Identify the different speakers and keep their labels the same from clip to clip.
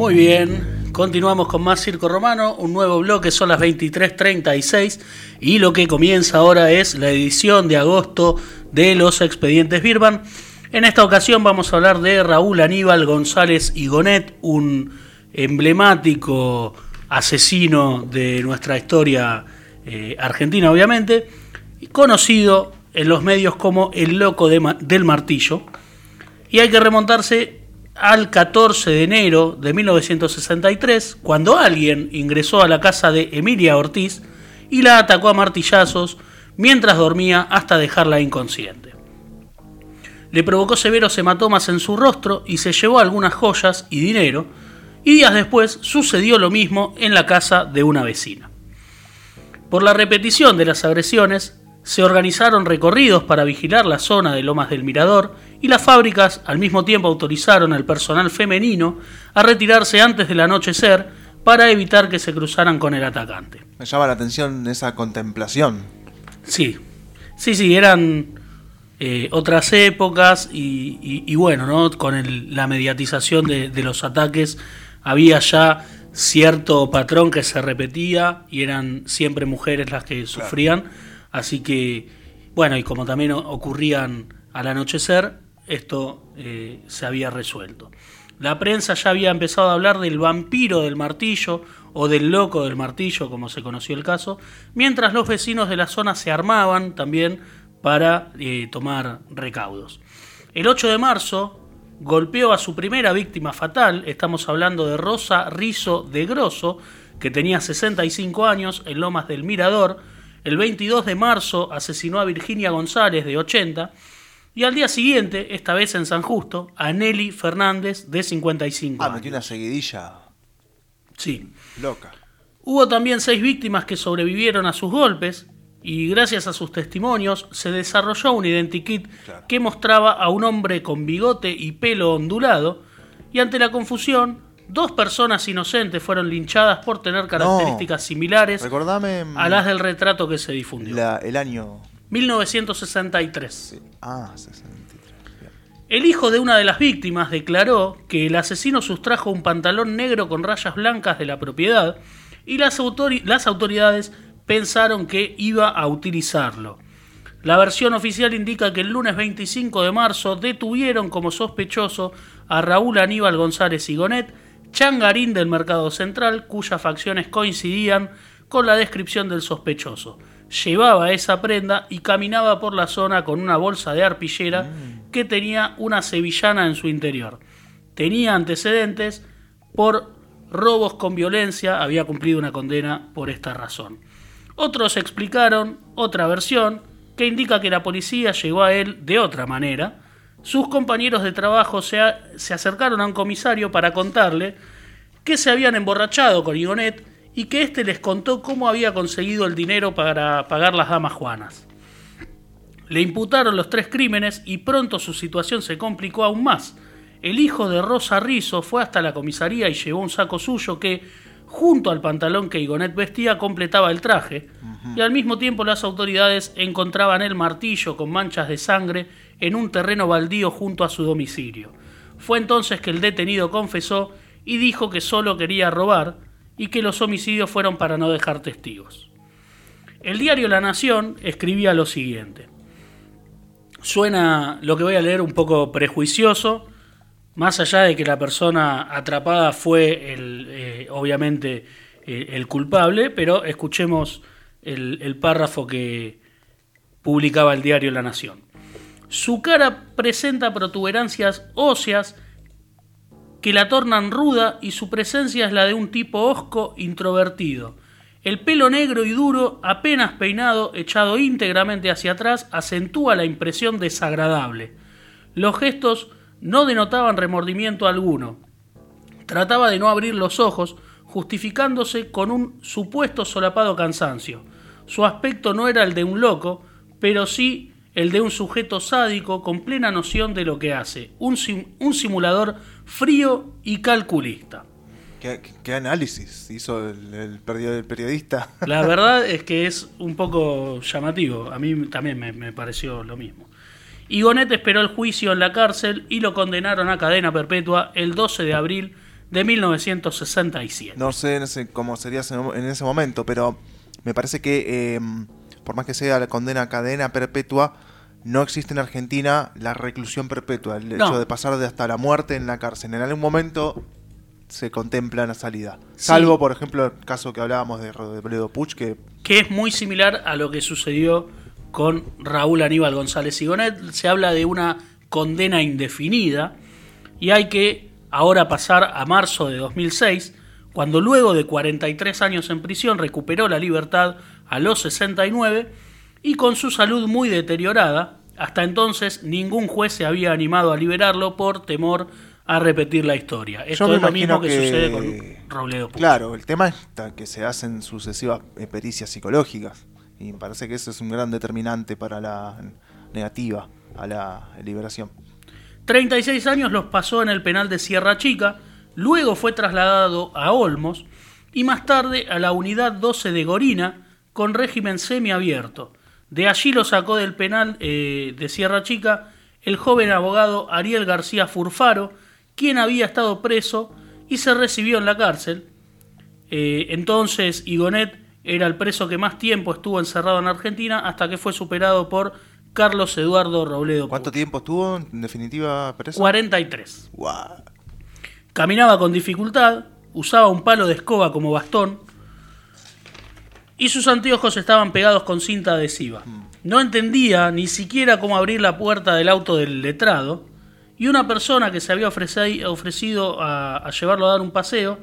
Speaker 1: Muy bien, continuamos con más Circo Romano, un nuevo bloque, son las 23.36 y lo que comienza ahora es la edición de agosto de los expedientes Birban. En esta ocasión vamos a hablar de Raúl Aníbal González Igonet, un emblemático asesino de nuestra historia eh, argentina, obviamente, conocido en los medios como el loco del martillo. Y hay que remontarse al 14 de enero de 1963, cuando alguien ingresó a la casa de Emilia Ortiz y la atacó a martillazos mientras dormía hasta dejarla inconsciente. Le provocó severos hematomas en su rostro y se llevó algunas joyas y dinero, y días después sucedió lo mismo en la casa de una vecina. Por la repetición de las agresiones, se organizaron recorridos para vigilar la zona de Lomas del Mirador y las fábricas al mismo tiempo autorizaron al personal femenino a retirarse antes del anochecer para evitar que se cruzaran con el atacante.
Speaker 2: Me llama la atención esa contemplación.
Speaker 1: Sí, sí, sí, eran eh, otras épocas y, bueno, ¿no? con la mediatización de, los ataques había ya cierto patrón que se repetía y eran siempre mujeres las que sufrían. Así que, bueno, y como también ocurrían al anochecer, esto eh, se había resuelto. La prensa ya había empezado a hablar del vampiro del martillo o del loco del martillo, como se conoció el caso, mientras los vecinos de la zona se armaban también para eh, tomar recaudos. El 8 de marzo golpeó a su primera víctima fatal, estamos hablando de Rosa Rizo de Grosso, que tenía 65 años en Lomas del Mirador, el 22 de marzo asesinó a Virginia González, de 80, y al día siguiente, esta vez en San Justo, a Nelly Fernández, de 55
Speaker 2: ah, metió una seguidilla.
Speaker 1: Sí.
Speaker 2: Loca.
Speaker 1: Hubo también seis víctimas que sobrevivieron a sus golpes, y gracias a sus testimonios se desarrolló un identikit que mostraba a un hombre con bigote y pelo ondulado, y ante la confusión, Dos personas inocentes fueron linchadas por tener características similares a las del retrato que se difundió.
Speaker 2: el año
Speaker 1: 1963.
Speaker 2: Ah, 63.
Speaker 1: El hijo de una de las víctimas declaró que el asesino sustrajo un pantalón negro con rayas blancas de la propiedad y las, las autoridades pensaron que iba a utilizarlo. La versión oficial indica que el lunes 25 de marzo detuvieron como sospechoso a Raúl Aníbal González Igonet, changarín del mercado central, cuyas facciones coincidían con la descripción del sospechoso. Llevaba esa prenda y caminaba por la zona con una bolsa de arpillera mm. que tenía una sevillana en su interior. Tenía antecedentes por robos con violencia, había cumplido una condena por esta razón. Otros explicaron otra versión que indica que la policía llegó a él de otra manera, sus compañeros de trabajo se, acercaron a un comisario para contarle que se habían emborrachado con Igonet y que éste les contó cómo había conseguido el dinero para pagar las damas juanas. Le imputaron los tres crímenes y pronto su situación se complicó aún más. El hijo de Rosa Rizzo fue hasta la comisaría y llevó un saco suyo que, junto al pantalón que Igonet vestía, completaba el traje, y al mismo tiempo las autoridades encontraban el martillo con manchas de sangre en un terreno baldío junto a su domicilio. Fue entonces que el detenido confesó y dijo que solo quería robar y que los homicidios fueron para no dejar testigos. El diario La Nación escribía lo siguiente. Suena lo que voy a leer un poco prejuicioso, más allá de que la persona atrapada fue el, eh, obviamente eh, el culpable, pero escuchemos el párrafo que publicaba el diario La Nación. Su cara presenta protuberancias óseas que la tornan ruda y su presencia es la de un tipo hosco introvertido. El pelo negro y duro, apenas peinado, echado íntegramente hacia atrás, acentúa la impresión desagradable. Los gestos no denotaban remordimiento alguno. Trataba de no abrir los ojos, justificándose con un supuesto solapado cansancio. Su aspecto no era el de un loco, pero sí el de un sujeto sádico con plena noción de lo que hace, un, un simulador frío y calculista.
Speaker 2: ¿Qué, análisis hizo el, periodista?
Speaker 1: La verdad es que es un poco llamativo, a mí también me, pareció lo mismo. Igonet esperó el juicio en la cárcel y lo condenaron a cadena perpetua el 12 de abril de 1967.
Speaker 2: No sé, no sé cómo sería en ese momento, pero me parece que eh, por más que sea la condena a cadena perpetua, no existe en Argentina la reclusión perpetua, el
Speaker 1: No.
Speaker 2: hecho de pasar de hasta la muerte en la cárcel. En algún momento se contempla la salida. Salvo, por ejemplo, el caso que hablábamos de Robledo Puch, que
Speaker 1: que es muy similar a lo que sucedió con Raúl Aníbal González Igonet. Se habla de una condena indefinida y hay que ahora pasar a marzo de 2006, cuando luego de 43 años en prisión recuperó la libertad a los 69 y con su salud muy deteriorada, hasta entonces ningún juez se había animado a liberarlo por temor a repetir la historia. Esto es lo mismo que,
Speaker 2: que-
Speaker 1: sucede con Robledo Puch.
Speaker 2: Claro, el tema es que se hacen sucesivas eh, pericias psicológicas. Y me parece que eso es un gran determinante para la negativa a la liberación.
Speaker 1: 36 años los pasó en el penal de Sierra Chica, luego fue trasladado a Olmos y más tarde a la unidad 12 de Gorina con régimen semiabierto. De allí lo sacó del penal eh, de Sierra Chica el joven abogado Ariel García Furfaro, quien había estado preso y se recibió en la cárcel. Eh, entonces Igonet era el preso que más tiempo estuvo encerrado en Argentina hasta que fue superado por Carlos Eduardo Robledo.
Speaker 2: ¿Cuánto
Speaker 1: Puch.
Speaker 2: tiempo estuvo en definitiva preso?
Speaker 1: 43.
Speaker 2: Guau.
Speaker 1: Caminaba con dificultad, usaba un palo de escoba como bastón y sus anteojos estaban pegados con cinta adhesiva. No entendía ni siquiera cómo abrir la puerta del auto del letrado y una persona que se había ofreci- ofrecido a, a llevarlo a dar un paseo,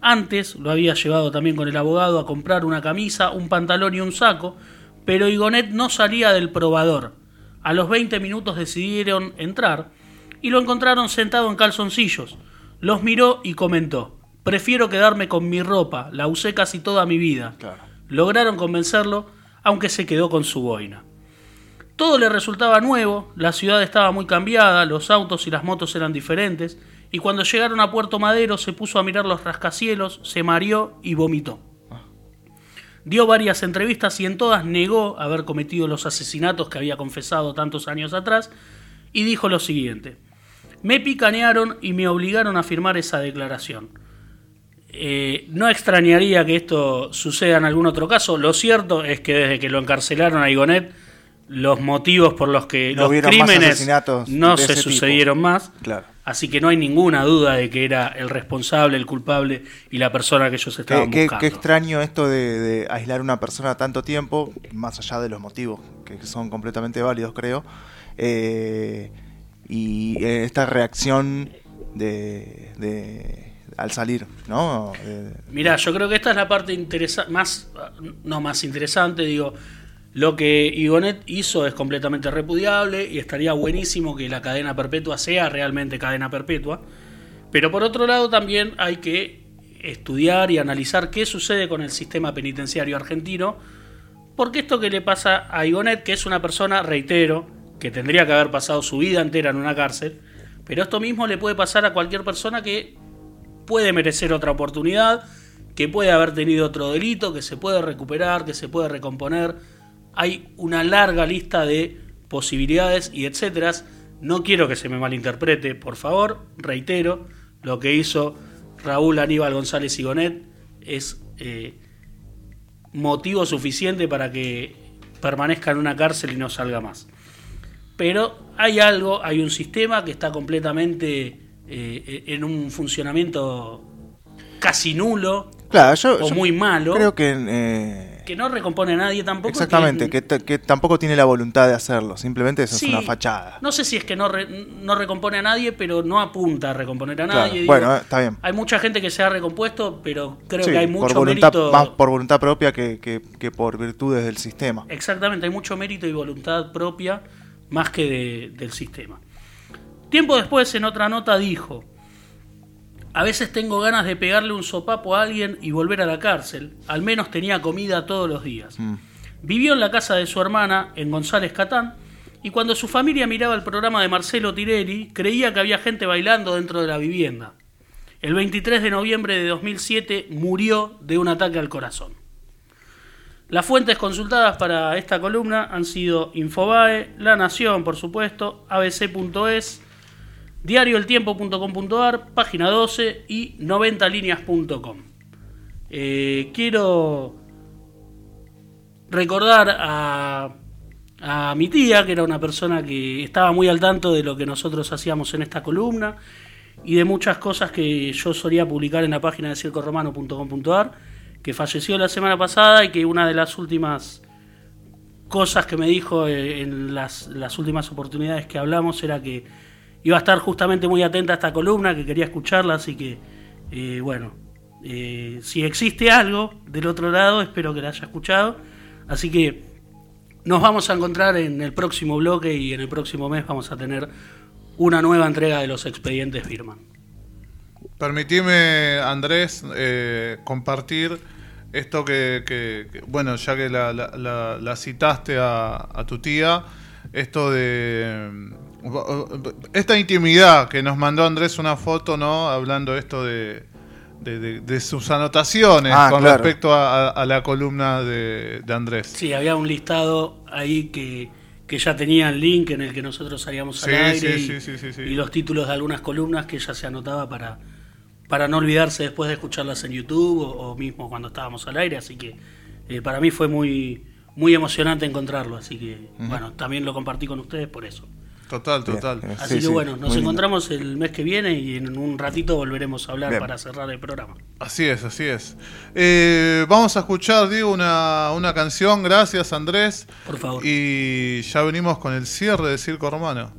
Speaker 1: antes lo había llevado también con el abogado a comprar una camisa, un pantalón y un saco, pero Igonet no salía del probador. A los 20 minutos decidieron entrar y lo encontraron sentado en calzoncillos. Los miró y comentó, prefiero quedarme con mi ropa, la usé casi toda mi vida.
Speaker 2: Claro.
Speaker 1: Lograron convencerlo, aunque se quedó con su boina. Todo le resultaba nuevo, la ciudad estaba muy cambiada, los autos y las motos eran diferentes, y cuando llegaron a Puerto Madero se puso a mirar los rascacielos, se mareó y vomitó. Dio varias entrevistas y en todas negó haber cometido los asesinatos que había confesado tantos años atrás, y dijo lo siguiente, me picanearon y me obligaron a firmar esa declaración. Eh, no extrañaría que esto suceda en algún otro caso. Lo cierto es que desde que lo encarcelaron a Igonet, los motivos por los que
Speaker 2: No
Speaker 1: los crímenes no se
Speaker 2: tipo.
Speaker 1: sucedieron más.
Speaker 2: Claro.
Speaker 1: Así que no hay ninguna duda de que era el responsable, el culpable y la persona que ellos estaban
Speaker 2: Qué,
Speaker 1: buscando.
Speaker 2: qué extraño esto de, de aislar a una persona tanto tiempo, más allá de los motivos, que son completamente válidos, creo. Eh, y eh, esta reacción de, de- al salir, ¿no? De-
Speaker 1: Mirá, yo creo que esta es la parte más, no más interesante, digo, lo que Igonet hizo es completamente repudiable y estaría buenísimo que la cadena perpetua sea realmente cadena perpetua, pero por otro lado también hay que estudiar y analizar qué sucede con el sistema penitenciario argentino, porque esto que le pasa a Igonet, que es una persona, reitero, que tendría que haber pasado su vida entera en una cárcel, pero esto mismo le puede pasar a cualquier persona que puede merecer otra oportunidad, que puede haber tenido otro delito, que se puede recuperar, que se puede recomponer. Hay una larga lista de posibilidades y etcétera. No quiero que se me malinterprete, por favor, reitero, lo que hizo Raúl Aníbal González Igonet es eh, motivo suficiente para que permanezca en una cárcel y no salga más. Pero hay algo, hay un sistema que está completamente eh, en un funcionamiento casi nulo
Speaker 2: Claro, yo,
Speaker 1: o
Speaker 2: yo
Speaker 1: muy malo,
Speaker 2: creo que... eh,
Speaker 1: que no recompone a nadie tampoco.
Speaker 2: exactamente, que, tampoco tiene la voluntad de hacerlo, simplemente eso
Speaker 1: Sí,
Speaker 2: es una fachada.
Speaker 1: No sé si es que no, re- no recompone a nadie, pero no apunta a recomponer a nadie.
Speaker 2: bueno, eh, está bien.
Speaker 1: Hay mucha gente que se ha recompuesto, pero creo
Speaker 2: Sí,
Speaker 1: que hay
Speaker 2: por
Speaker 1: mucho
Speaker 2: voluntad,
Speaker 1: mérito.
Speaker 2: más por voluntad propia que, que- que por virtudes del sistema.
Speaker 1: Exactamente, hay mucho mérito y voluntad propia más que de- del sistema. Tiempo después, en otra nota, dijo: A veces tengo ganas de pegarle un sopapo a alguien y volver a la cárcel. Al menos tenía comida todos los días.
Speaker 2: Mm.
Speaker 1: Vivió en la casa de su hermana, en González Catán, y cuando su familia miraba el programa de Marcelo Tirelli, creía que había gente bailando dentro de la vivienda. El 23 de noviembre de 2007 murió de un ataque al corazón. Las fuentes consultadas para esta columna han sido Infobae, La Nación, por supuesto, ABC.es, diarioeltiempo.com.ar, página 12 y 90líneas.com. Eh, quiero recordar a, mi tía, que era una persona que estaba muy al tanto de lo que nosotros hacíamos en esta columna y de muchas cosas que yo solía publicar en la página de circoromano.com.ar, que falleció la semana pasada y que una de las últimas cosas que me dijo eh, en las últimas oportunidades que hablamos era que iba a estar justamente muy atenta a esta columna, que quería escucharla, así que, eh, bueno, eh, si existe algo del otro lado, espero que la haya escuchado. Así que nos vamos a encontrar en el próximo bloque y en el próximo mes vamos a tener una nueva entrega de los expedientes Firman.
Speaker 3: Permitime, Andrés, eh, compartir esto que, bueno, ya que la, citaste a, tu tía, esto de esta intimidad que nos mandó Andrés una foto, ¿no? Hablando esto de, de, de- de sus anotaciones
Speaker 2: Ah,
Speaker 3: con
Speaker 2: claro.
Speaker 3: respecto a, a- a la columna de, de Andrés.
Speaker 1: Sí, había un listado ahí que, que ya tenía el link en el que nosotros salíamos al aire
Speaker 3: sí,
Speaker 1: y,
Speaker 3: sí, sí, sí, sí.
Speaker 1: y los títulos de algunas columnas que ella se anotaba para, para no olvidarse después de escucharlas en YouTube o, o mismo cuando estábamos al aire. Así que eh, para mí fue muy, muy emocionante encontrarlo. Así que, bueno, también lo compartí con ustedes por eso.
Speaker 3: Total, total.
Speaker 2: bien.
Speaker 1: Así
Speaker 2: Sí,
Speaker 1: que
Speaker 2: sí,
Speaker 1: bueno, nos
Speaker 2: lindo.
Speaker 1: encontramos el mes que viene y en un ratito volveremos a hablar
Speaker 2: Bien.
Speaker 1: para cerrar el programa.
Speaker 3: Así es, así es. Eh, vamos a escuchar, digo, una, una canción. Gracias, Andrés.
Speaker 1: Por favor.
Speaker 3: Y ya venimos con el cierre de Circo Romano.